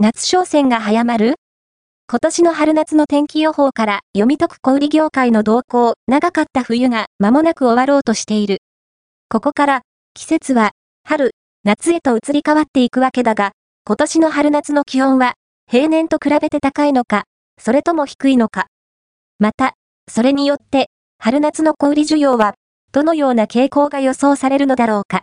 夏商戦が早まる？今年の春夏の天気予報から読み解く小売業界の動向、長かった冬が間もなく終わろうとしている。ここから季節は春、夏へと移り変わっていくわけだが、今年の春夏の気温は平年と比べて高いのか、それとも低いのか。また、それによって春夏の小売需要はどのような傾向が予想されるのだろうか。